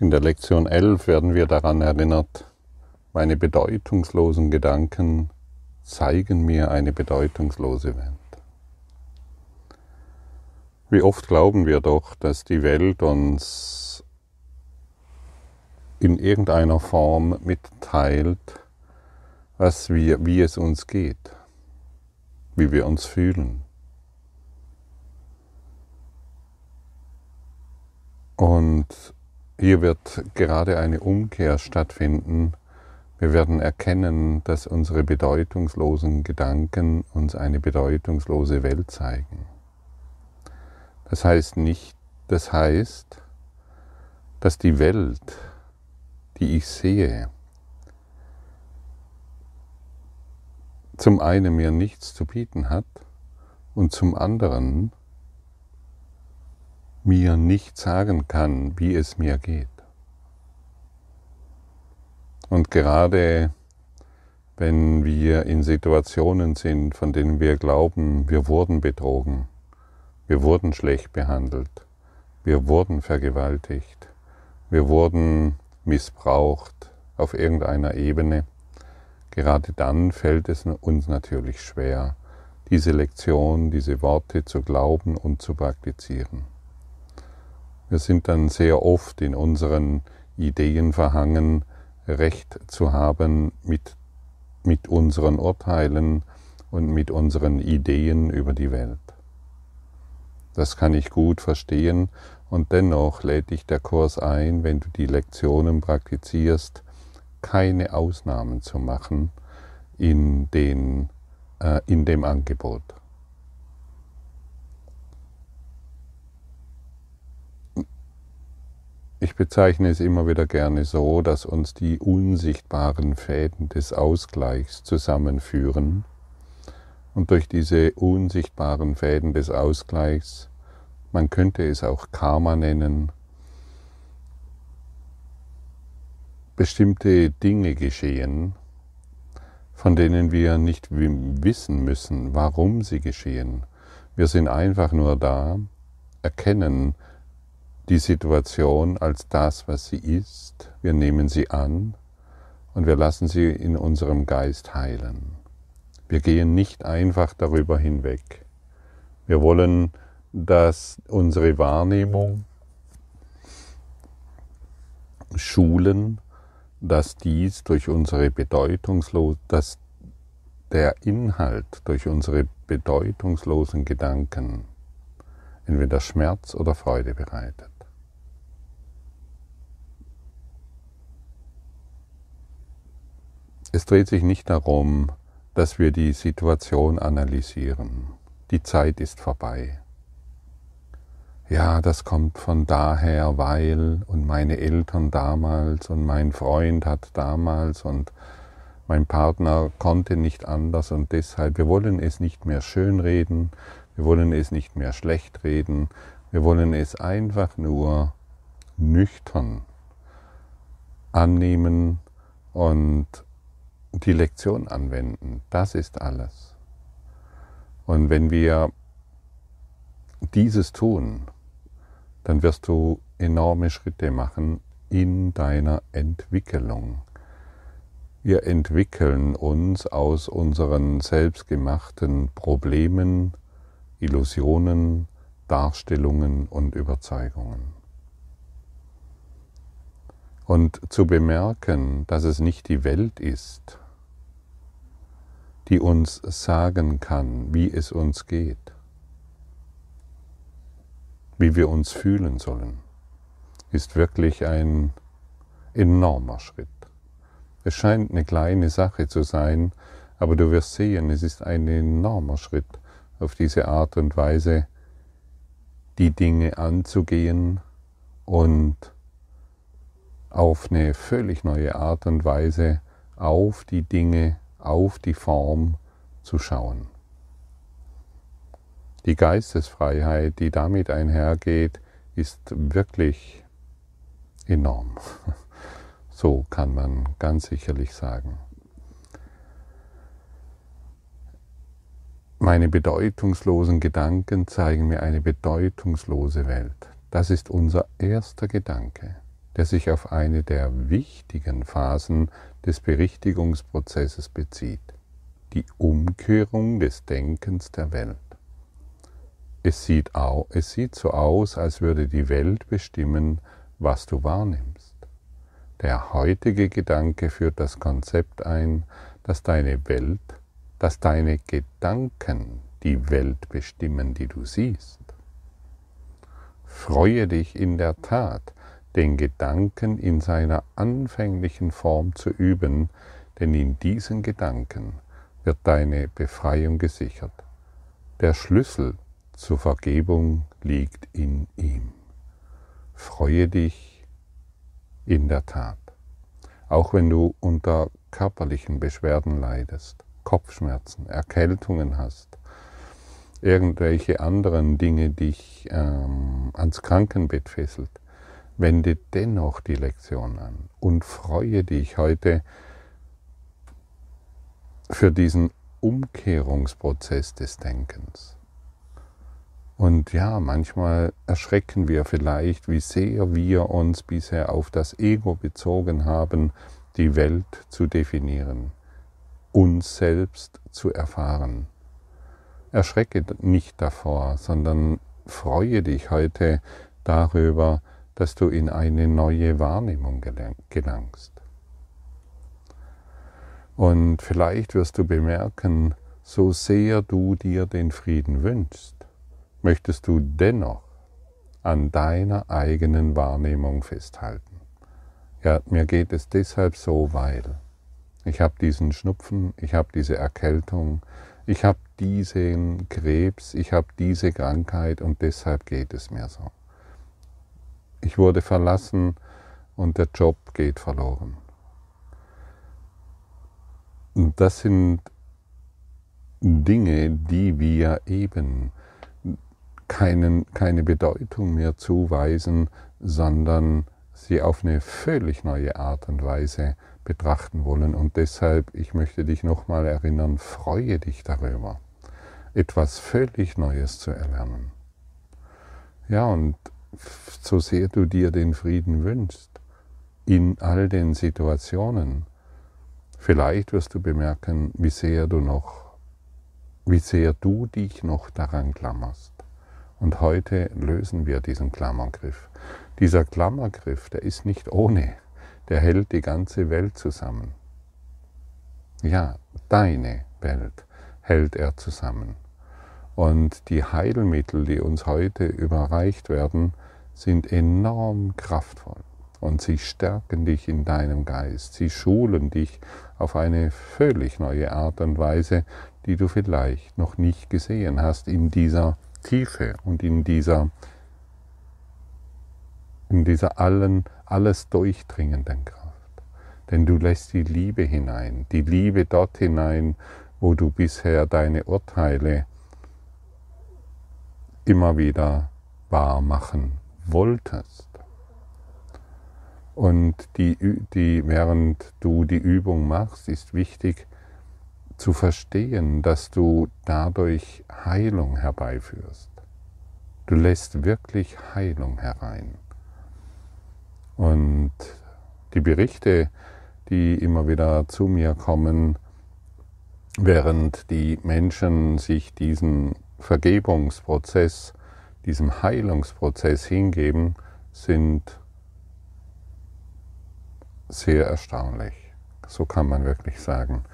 In der Lektion 11 werden wir daran erinnert, meine bedeutungslosen Gedanken zeigen mir eine bedeutungslose Welt. Wie oft glauben wir doch, dass die Welt uns in irgendeiner Form mitteilt, was wir, wie es uns geht, wie wir uns fühlen. Und hier wird gerade eine Umkehr stattfinden. Wir werden erkennen, dass unsere bedeutungslosen Gedanken uns eine bedeutungslose Welt zeigen. Das heißt nicht, das heißt, dass die Welt, die ich sehe, zum einen mir nichts zu bieten hat und zum anderen mir nicht sagen kann, wie es mir geht. Und gerade wenn wir in Situationen sind, von denen wir glauben, wir wurden betrogen, wir wurden schlecht behandelt, wir wurden vergewaltigt, wir wurden missbraucht auf irgendeiner Ebene, gerade dann fällt es uns natürlich schwer, diese Lektion, diese Worte zu glauben und zu praktizieren. Wir sind dann sehr oft in unseren Ideen verhangen, Recht zu haben mit, mit unseren Urteilen und mit unseren Ideen über die Welt. Das kann ich gut verstehen und dennoch lädt dich der Kurs ein, wenn du die Lektionen praktizierst, keine Ausnahmen zu machen in, den, äh, in dem Angebot. Ich bezeichne es immer wieder gerne so, dass uns die unsichtbaren Fäden des Ausgleichs zusammenführen und durch diese unsichtbaren Fäden des Ausgleichs, man könnte es auch Karma nennen, bestimmte Dinge geschehen, von denen wir nicht wissen müssen, warum sie geschehen. Wir sind einfach nur da, erkennen, die Situation als das, was sie ist. Wir nehmen sie an und wir lassen sie in unserem Geist heilen. Wir gehen nicht einfach darüber hinweg. Wir wollen, dass unsere Wahrnehmung schulen, dass dies durch unsere bedeutungslos, dass der Inhalt durch unsere bedeutungslosen Gedanken entweder Schmerz oder Freude bereitet. Es dreht sich nicht darum, dass wir die Situation analysieren. Die Zeit ist vorbei. Ja, das kommt von daher, weil und meine Eltern damals und mein Freund hat damals und mein Partner konnte nicht anders und deshalb, wir wollen es nicht mehr schönreden, wir wollen es nicht mehr schlecht reden, wir wollen es einfach nur nüchtern annehmen und die Lektion anwenden. Das ist alles. Und wenn wir dieses tun, dann wirst du enorme Schritte machen in deiner Entwicklung. Wir entwickeln uns aus unseren selbstgemachten Problemen, Illusionen, Darstellungen und Überzeugungen. Und zu bemerken, dass es nicht die Welt ist, die uns sagen kann, wie es uns geht, wie wir uns fühlen sollen, ist wirklich ein enormer Schritt. Es scheint eine kleine Sache zu sein, aber du wirst sehen, es ist ein enormer Schritt, auf diese Art und Weise die Dinge anzugehen und auf eine völlig neue Art und Weise auf die Dinge, auf die Form zu schauen. Die Geistesfreiheit, die damit einhergeht, ist wirklich enorm. So kann man ganz sicherlich sagen. Meine bedeutungslosen Gedanken zeigen mir eine bedeutungslose Welt. Das ist unser erster Gedanke. Der sich auf eine der wichtigen Phasen des Berichtigungsprozesses bezieht, die Umkehrung des Denkens der Welt. Es sieht, au, es sieht so aus, als würde die Welt bestimmen, was du wahrnimmst. Der heutige Gedanke führt das Konzept ein, dass deine Welt, dass deine Gedanken die Welt bestimmen, die du siehst. Freue dich in der Tat, den Gedanken in seiner anfänglichen Form zu üben, denn in diesen Gedanken wird deine Befreiung gesichert. Der Schlüssel zur Vergebung liegt in ihm. Freue dich in der Tat, auch wenn du unter körperlichen Beschwerden leidest, Kopfschmerzen, Erkältungen hast, irgendwelche anderen Dinge dich ähm, ans Krankenbett fesselt, wende dennoch die Lektion an und freue dich heute für diesen Umkehrungsprozess des Denkens. Und ja, manchmal erschrecken wir vielleicht, wie sehr wir uns bisher auf das Ego bezogen haben, die Welt zu definieren, uns selbst zu erfahren. Erschrecke nicht davor, sondern freue dich heute darüber, dass du in eine neue Wahrnehmung gelangst. Und vielleicht wirst du bemerken, so sehr du dir den Frieden wünschst, möchtest du dennoch an deiner eigenen Wahrnehmung festhalten. Ja, mir geht es deshalb so, weil ich habe diesen Schnupfen, ich habe diese Erkältung, ich habe diesen Krebs, ich habe diese Krankheit und deshalb geht es mir so. Ich wurde verlassen und der Job geht verloren. Und das sind Dinge, die wir eben keinen, keine Bedeutung mehr zuweisen, sondern sie auf eine völlig neue Art und Weise betrachten wollen. Und deshalb, ich möchte dich nochmal erinnern, freue dich darüber, etwas völlig Neues zu erlernen. Ja, und so sehr du dir den Frieden wünschst, in all den Situationen, vielleicht wirst du bemerken, wie sehr du noch, wie sehr du dich noch daran klammerst. Und heute lösen wir diesen Klammergriff. Dieser Klammergriff, der ist nicht ohne, der hält die ganze Welt zusammen. Ja, deine Welt hält er zusammen. Und die Heilmittel, die uns heute überreicht werden, sind enorm kraftvoll. Und sie stärken dich in deinem Geist. Sie schulen dich auf eine völlig neue Art und Weise, die du vielleicht noch nicht gesehen hast in dieser Tiefe und in dieser, in dieser allen, alles durchdringenden Kraft. Denn du lässt die Liebe hinein, die Liebe dort hinein, wo du bisher deine Urteile immer wieder wahr machen wolltest. Und die, die, während du die Übung machst, ist wichtig zu verstehen, dass du dadurch Heilung herbeiführst. Du lässt wirklich Heilung herein. Und die Berichte, die immer wieder zu mir kommen, während die Menschen sich diesen Vergebungsprozess, diesem Heilungsprozess hingeben, sind sehr erstaunlich. So kann man wirklich sagen.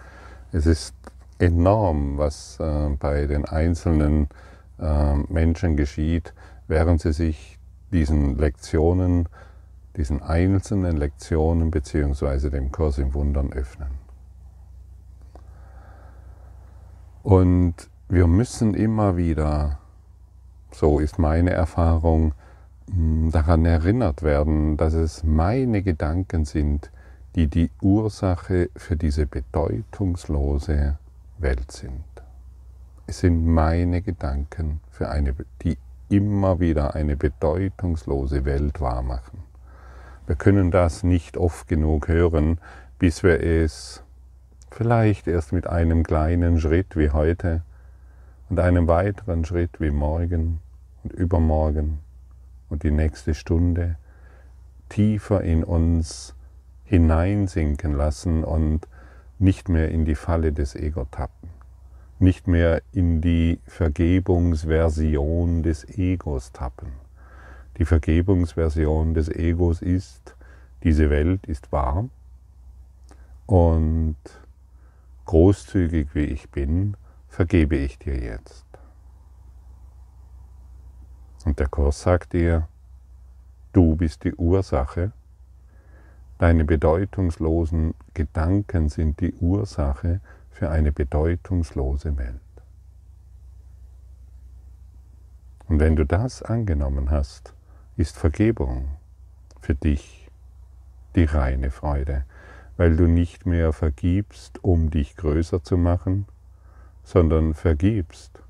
Es ist enorm, was äh, bei den einzelnen äh, Menschen geschieht, während sie sich diesen Lektionen, diesen einzelnen Lektionen beziehungsweise dem Kurs im Wundern öffnen. Und wir müssen immer wieder, so ist meine Erfahrung, daran erinnert werden, dass es meine Gedanken sind, die die Ursache für diese bedeutungslose Welt sind. Es sind meine Gedanken, für eine, die immer wieder eine bedeutungslose Welt wahrmachen. Wir können das nicht oft genug hören, bis wir es vielleicht erst mit einem kleinen Schritt wie heute und einem weiteren Schritt wie morgen und übermorgen und die nächste Stunde tiefer in uns hineinsinken lassen und nicht mehr in die Falle des Ego tappen, nicht mehr in die Vergebungsversion des Egos tappen. Die Vergebungsversion des Egos ist, diese Welt ist wahr und großzügig wie ich bin, vergebe ich dir jetzt. Und der Kurs sagt dir, du bist die Ursache, deine bedeutungslosen Gedanken sind die Ursache für eine bedeutungslose Welt. Und wenn du das angenommen hast, ist Vergebung für dich die reine Freude, weil du nicht mehr vergibst, um dich größer zu machen, sondern vergibst,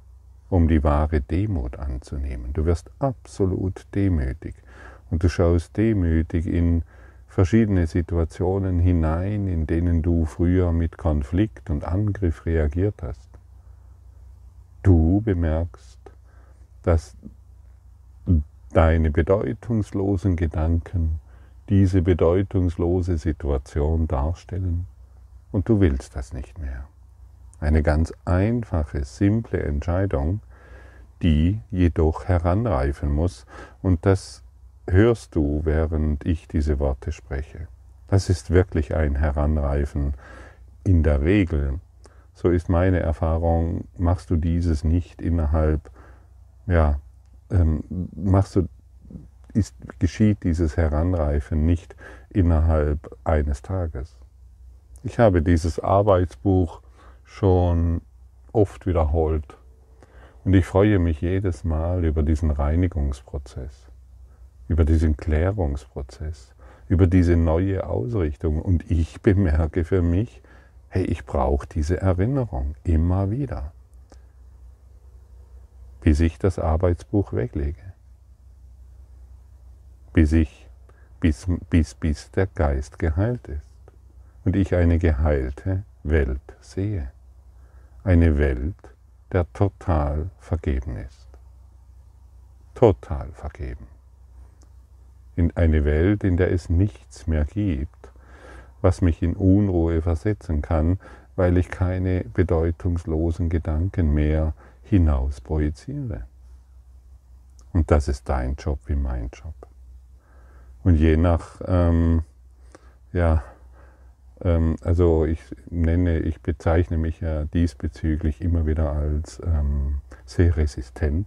um die wahre Demut anzunehmen. Du wirst absolut demütig und du schaust demütig in verschiedene Situationen hinein, in denen du früher mit Konflikt und Angriff reagiert hast. Du bemerkst, dass deine bedeutungslosen Gedanken diese bedeutungslose Situation darstellen und du willst das nicht mehr. Eine ganz einfache, simple Entscheidung, die jedoch heranreifen muss. Und das hörst du, während ich diese Worte spreche. Das ist wirklich ein Heranreifen. In der Regel, so ist meine Erfahrung, machst du dieses nicht innerhalb, ja, ähm, machst du, ist, geschieht dieses Heranreifen nicht innerhalb eines Tages. Ich habe dieses Arbeitsbuch schon oft wiederholt. Und ich freue mich jedes Mal über diesen Reinigungsprozess, über diesen Klärungsprozess, über diese neue Ausrichtung. Und ich bemerke für mich, hey, ich brauche diese Erinnerung immer wieder, bis ich das Arbeitsbuch weglege, bis ich, bis, bis, bis der Geist geheilt ist und ich eine geheilte Welt sehe eine Welt, der total vergeben ist. Total vergeben. In eine Welt, in der es nichts mehr gibt, was mich in Unruhe versetzen kann, weil ich keine bedeutungslosen Gedanken mehr hinaus projiziere. Und das ist dein Job wie mein Job. Und je nach ähm, ja, ähm, also ich nenne, ich bezeichne mich ja diesbezüglich immer wieder als ähm, sehr resistent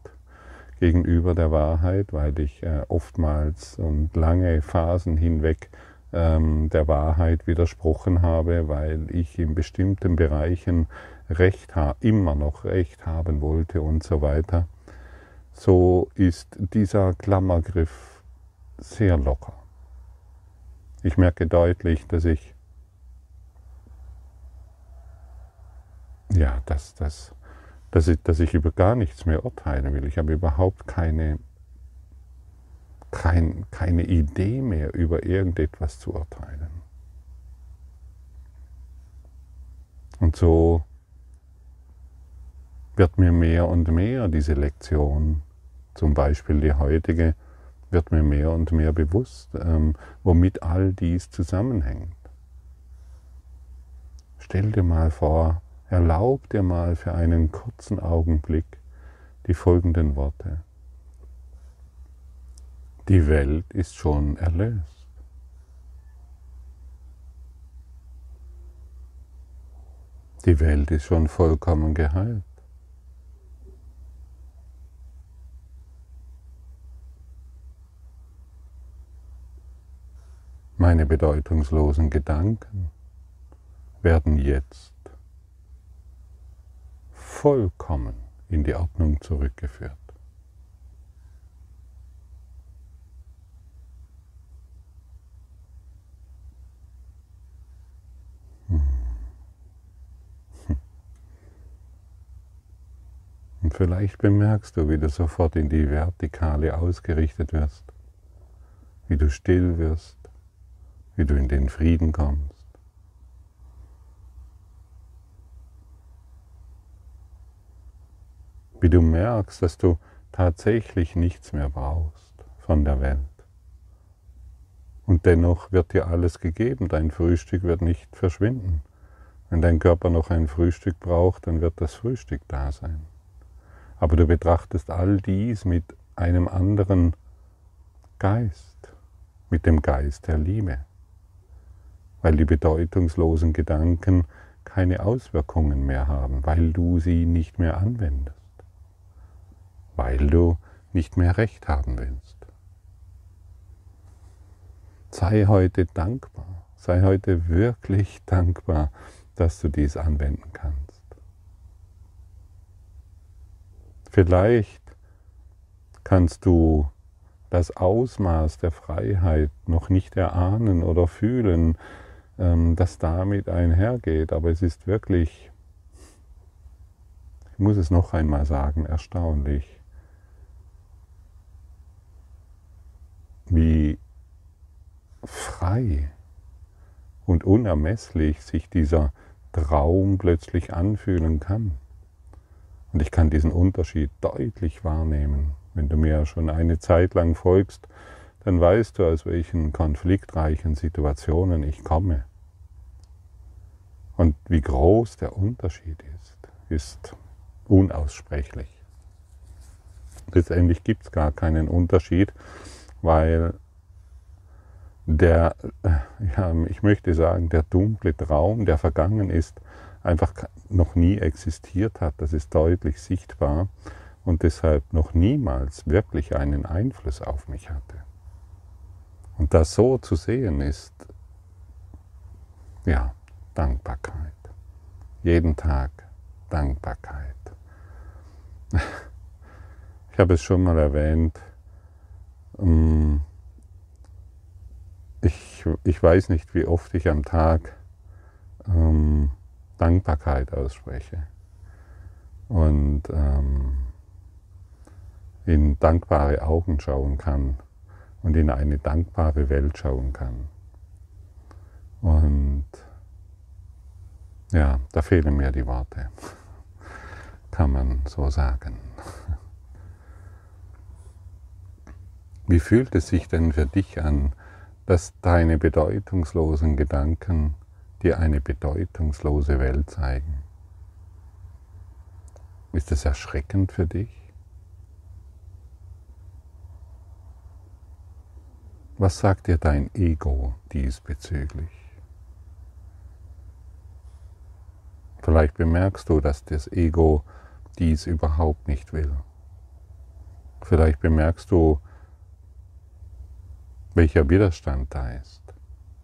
gegenüber der Wahrheit, weil ich äh, oftmals und lange Phasen hinweg ähm, der Wahrheit widersprochen habe, weil ich in bestimmten Bereichen Recht immer noch Recht haben wollte und so weiter. So ist dieser Klammergriff sehr locker. Ich merke deutlich, dass ich ja, dass, dass, dass, ich, dass ich über gar nichts mehr urteilen will. Ich habe überhaupt keine, kein, keine Idee mehr, über irgendetwas zu urteilen. Und so wird mir mehr und mehr diese Lektion, zum Beispiel die heutige, wird mir mehr und mehr bewusst, ähm, womit all dies zusammenhängt. Stell dir mal vor, Erlaub dir mal für einen kurzen Augenblick die folgenden Worte. Die Welt ist schon erlöst. Die Welt ist schon vollkommen geheilt. Meine bedeutungslosen Gedanken werden jetzt vollkommen in die Ordnung zurückgeführt. Hm. Und vielleicht bemerkst du, wie du sofort in die Vertikale ausgerichtet wirst, wie du still wirst, wie du in den Frieden kommst. Wie du merkst, dass du tatsächlich nichts mehr brauchst von der Welt Und dennoch wird dir alles gegeben. Dein Frühstück wird nicht verschwinden. Wenn dein Körper noch ein Frühstück braucht, dann wird das Frühstück da sein. Aber du betrachtest all dies mit einem anderen Geist, mit dem Geist der Liebe, weil die bedeutungslosen Gedanken keine Auswirkungen mehr haben, weil du sie nicht mehr anwendest, weil du nicht mehr recht haben willst. Sei heute dankbar, sei heute wirklich dankbar, dass du dies anwenden kannst. Vielleicht kannst du das Ausmaß der Freiheit noch nicht erahnen oder fühlen, ähm, das damit einhergeht, aber es ist wirklich, ich muss es noch einmal sagen, erstaunlich, wie frei und unermesslich sich dieser Traum plötzlich anfühlen kann. Und ich kann diesen Unterschied deutlich wahrnehmen. Wenn du mir schon eine Zeit lang folgst, dann weißt du, aus welchen konfliktreichen Situationen ich komme. Und wie groß der Unterschied ist, ist unaussprechlich. Letztendlich gibt es gar keinen Unterschied, weil der, ja, ich möchte sagen, der dunkle Traum, der vergangen ist, einfach noch nie existiert hat. Das ist deutlich sichtbar und deshalb noch niemals wirklich einen Einfluss auf mich hatte. Und das so zu sehen ist, ja, Dankbarkeit. Jeden Tag Dankbarkeit. Ich habe es schon mal erwähnt, ich, ich weiß nicht, wie oft ich am Tag ähm, Dankbarkeit ausspreche und ähm, in dankbare Augen schauen kann und in eine dankbare Welt schauen kann. Und ja, da fehlen mir die Worte, kann man so sagen. Wie fühlt es sich denn für dich an, dass deine bedeutungslosen Gedanken dir eine bedeutungslose Welt zeigen. Ist es erschreckend für dich? Was sagt dir dein Ego diesbezüglich? Vielleicht bemerkst du, dass das Ego dies überhaupt nicht will. Vielleicht bemerkst du, welcher Widerstand da ist.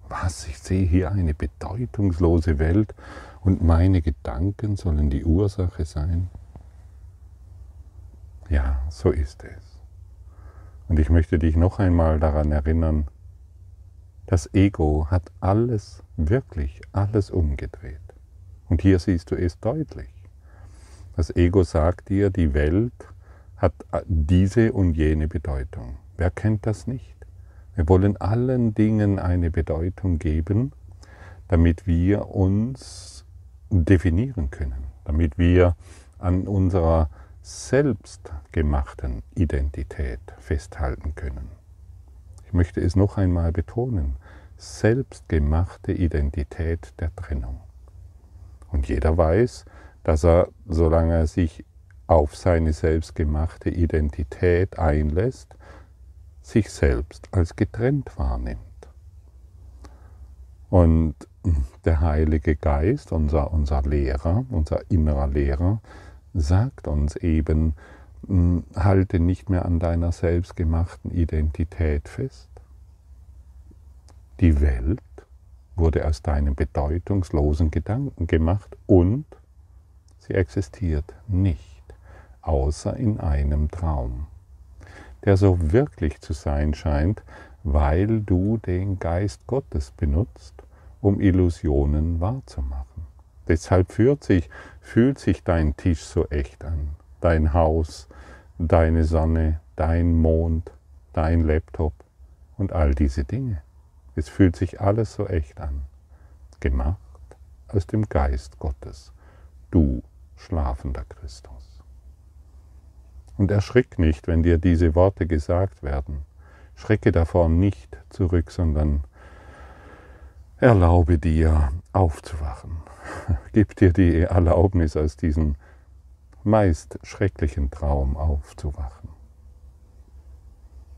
Was, ich sehe hier eine bedeutungslose Welt und meine Gedanken sollen die Ursache sein? Ja, so ist es. Und ich möchte dich noch einmal daran erinnern, das Ego hat alles, wirklich alles umgedreht. Und hier siehst du es deutlich. Das Ego sagt dir, die Welt hat diese und jene Bedeutung. Wer kennt das nicht? Wir wollen allen Dingen eine Bedeutung geben, damit wir uns definieren können, damit wir an unserer selbstgemachten Identität festhalten können. Ich möchte es noch einmal betonen, selbstgemachte Identität der Trennung. Und jeder weiß, dass er, solange er sich auf seine selbstgemachte Identität einlässt, sich selbst als getrennt wahrnimmt. Und der Heilige Geist, unser, unser Lehrer, unser innerer Lehrer, sagt uns eben, hm, halte nicht mehr an deiner selbstgemachten Identität fest. Die Welt wurde aus deinem bedeutungslosen Gedanken gemacht und sie existiert nicht, außer in einem Traum der so wirklich zu sein scheint, weil du den Geist Gottes benutzt, um Illusionen wahrzumachen. Deshalb fühlt sich, fühlt sich dein Tisch so echt an, dein Haus, deine Sonne, dein Mond, dein Laptop und all diese Dinge. Es fühlt sich alles so echt an, gemacht aus dem Geist Gottes, du schlafender Christus. Und erschrick nicht, wenn dir diese Worte gesagt werden. Schrecke davor nicht zurück, sondern erlaube dir aufzuwachen. Gib dir die Erlaubnis, aus diesem meist schrecklichen Traum aufzuwachen.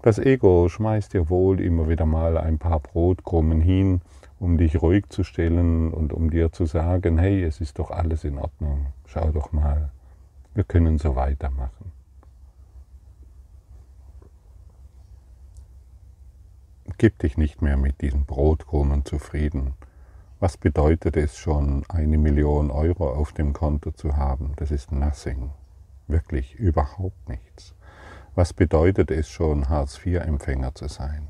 Das Ego schmeißt dir wohl immer wieder mal ein paar Brotkrumen hin, um dich ruhig zu stellen und um dir zu sagen, hey, es ist doch alles in Ordnung, schau doch mal, wir können so weitermachen. Gib dich nicht mehr mit diesen Brotkrumen zufrieden. Was bedeutet es schon, eine Million Euro auf dem Konto zu haben? Das ist nothing. Wirklich überhaupt nichts. Was bedeutet es schon, Hartz-IV-Empfänger zu sein?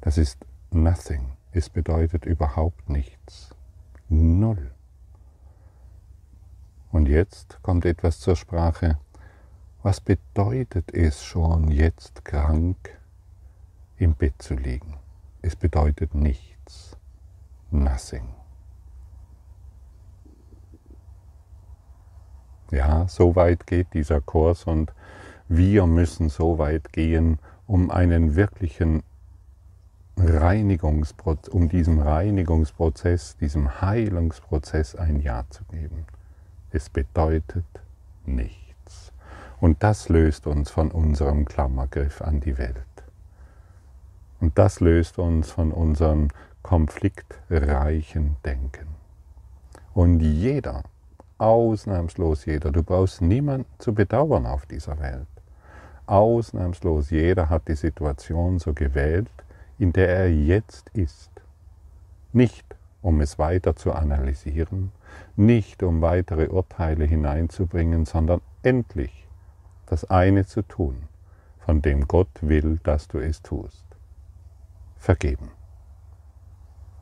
Das ist nothing. Es bedeutet überhaupt nichts. Null. Und jetzt kommt etwas zur Sprache. Was bedeutet es schon, jetzt krank im Bett zu liegen? Es bedeutet nichts. Nothing. Ja, so weit geht dieser Kurs und wir müssen so weit gehen, um einen wirklichen Reinigungsprozess, um diesem Reinigungsprozess, diesem Heilungsprozess ein Ja zu geben. Es bedeutet nichts. Und das löst uns von unserem Klammergriff an die Welt. Und das löst uns von unserem konfliktreichen Denken. Und jeder, ausnahmslos jeder, du brauchst niemanden zu bedauern auf dieser Welt. Ausnahmslos jeder hat die Situation so gewählt, in der er jetzt ist. Nicht, um es weiter zu analysieren, nicht um weitere Urteile hineinzubringen, sondern endlich das eine zu tun, von dem Gott will, dass du es tust. Vergeben.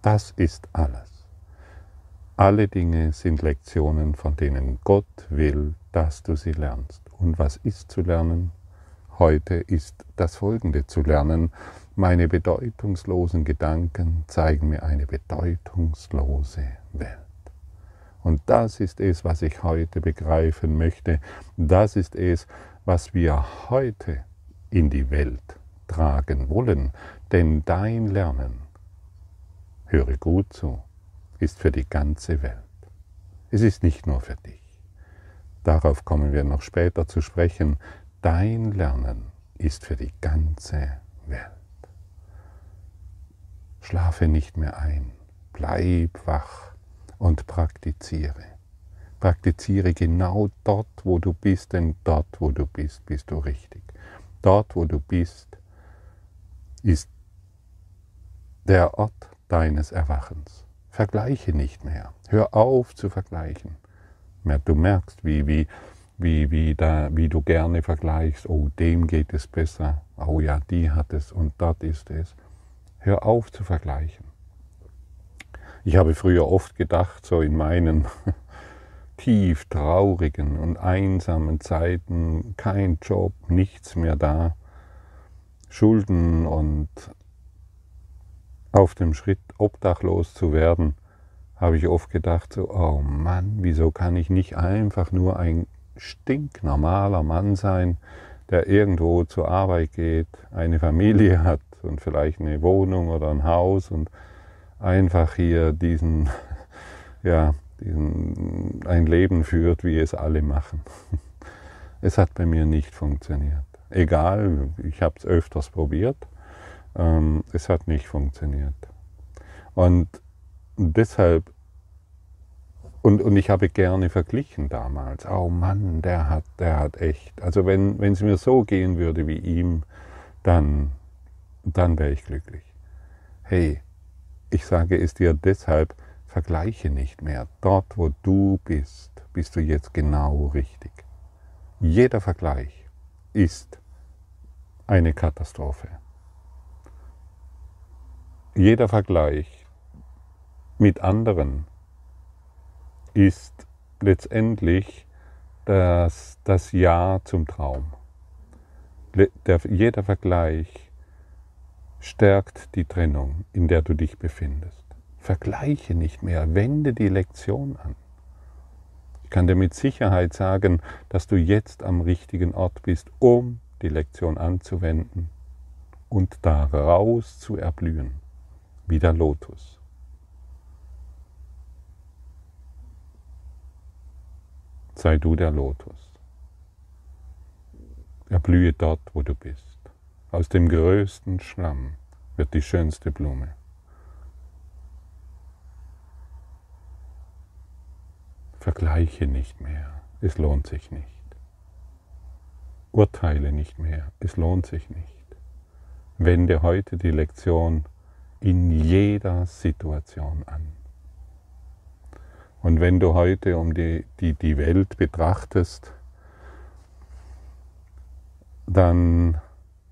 Das ist alles. Alle Dinge sind Lektionen, von denen Gott will, dass du sie lernst. Und was ist zu lernen? Heute ist das Folgende zu lernen. Meine bedeutungslosen Gedanken zeigen mir eine bedeutungslose Welt. Und das ist es, was ich heute begreifen möchte. Das ist es, was wir heute in die Welt tragen wollen. Denn dein Lernen, höre gut zu, ist für die ganze Welt. Es ist nicht nur für dich. Darauf kommen wir noch später zu sprechen. Dein Lernen ist für die ganze Welt. Schlafe nicht mehr ein, bleib wach und praktiziere. Praktiziere genau dort, wo du bist, denn dort, wo du bist, bist du richtig. Dort, wo du bist, ist der Ort deines Erwachens. Vergleiche nicht mehr. Hör auf zu vergleichen. Du merkst, wie, wie, wie, wie, da, wie du gerne vergleichst, oh, dem geht es besser, oh ja, die hat es und dort ist es. Hör auf zu vergleichen. Ich habe früher oft gedacht, so in meinen tief traurigen und einsamen Zeiten, kein Job, nichts mehr da, Schulden und auf dem Schritt obdachlos zu werden, habe ich oft gedacht, so, oh Mann, wieso kann ich nicht einfach nur ein stinknormaler Mann sein, der irgendwo zur Arbeit geht, eine Familie hat und vielleicht eine Wohnung oder ein Haus und einfach hier diesen, ja, diesen, ein Leben führt, wie es alle machen. Es hat bei mir nicht funktioniert. Egal, ich habe es öfters probiert, ähm, es hat nicht funktioniert. Und deshalb und, und ich habe gerne verglichen damals. Oh Mann, der hat, der hat echt. Also wenn, es mir so gehen würde wie ihm, dann, dann wäre ich glücklich. Hey, ich sage es dir deshalb, vergleiche nicht mehr. Dort, wo du bist, bist du jetzt genau richtig. Jeder Vergleich ist eine Katastrophe. Jeder Vergleich mit anderen ist letztendlich das, das Ja zum Traum. Der, jeder Vergleich stärkt die Trennung, in der du dich befindest. Vergleiche nicht mehr, wende die Lektion an. Ich kann dir mit Sicherheit sagen, dass du jetzt am richtigen Ort bist, um die Lektion anzuwenden und daraus zu erblühen, wie der Lotus. Sei du der Lotus. Erblühe dort, wo du bist. Aus dem größten Schlamm wird die schönste Blume. Vergleiche nicht mehr, es lohnt sich nicht. Urteile nicht mehr, es lohnt sich nicht. Wende heute die Lektion in jeder Situation an. Und wenn du heute um die, die, die Welt betrachtest, dann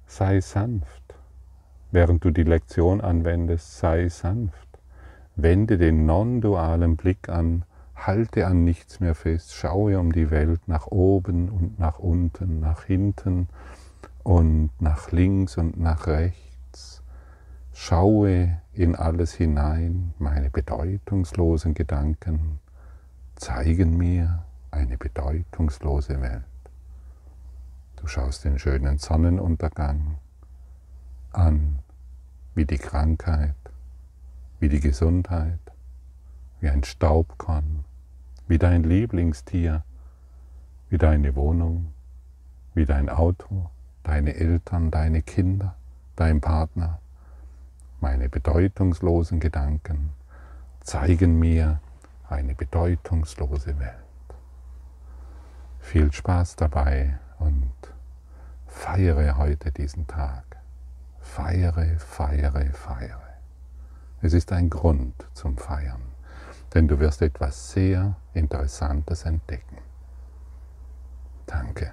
sei sanft. Während du die Lektion anwendest, sei sanft. Wende den non-dualen Blick an, halte an nichts mehr fest, schaue um die Welt nach oben und nach unten, nach hinten und nach links und nach rechts. Schaue in alles hinein, meine bedeutungslosen Gedanken zeigen mir eine bedeutungslose Welt. Du schaust den schönen Sonnenuntergang an, wie die Krankheit, wie die Gesundheit, wie ein Staubkorn, wie dein Lieblingstier, wie deine Wohnung, wie dein Auto, deine Eltern, deine Kinder, dein Partner. Meine bedeutungslosen Gedanken zeigen mir eine bedeutungslose Welt. Viel Spaß dabei und feiere heute diesen Tag. Feiere, feiere, feiere. Es ist ein Grund zum Feiern, denn du wirst etwas sehr Interessantes entdecken. Danke.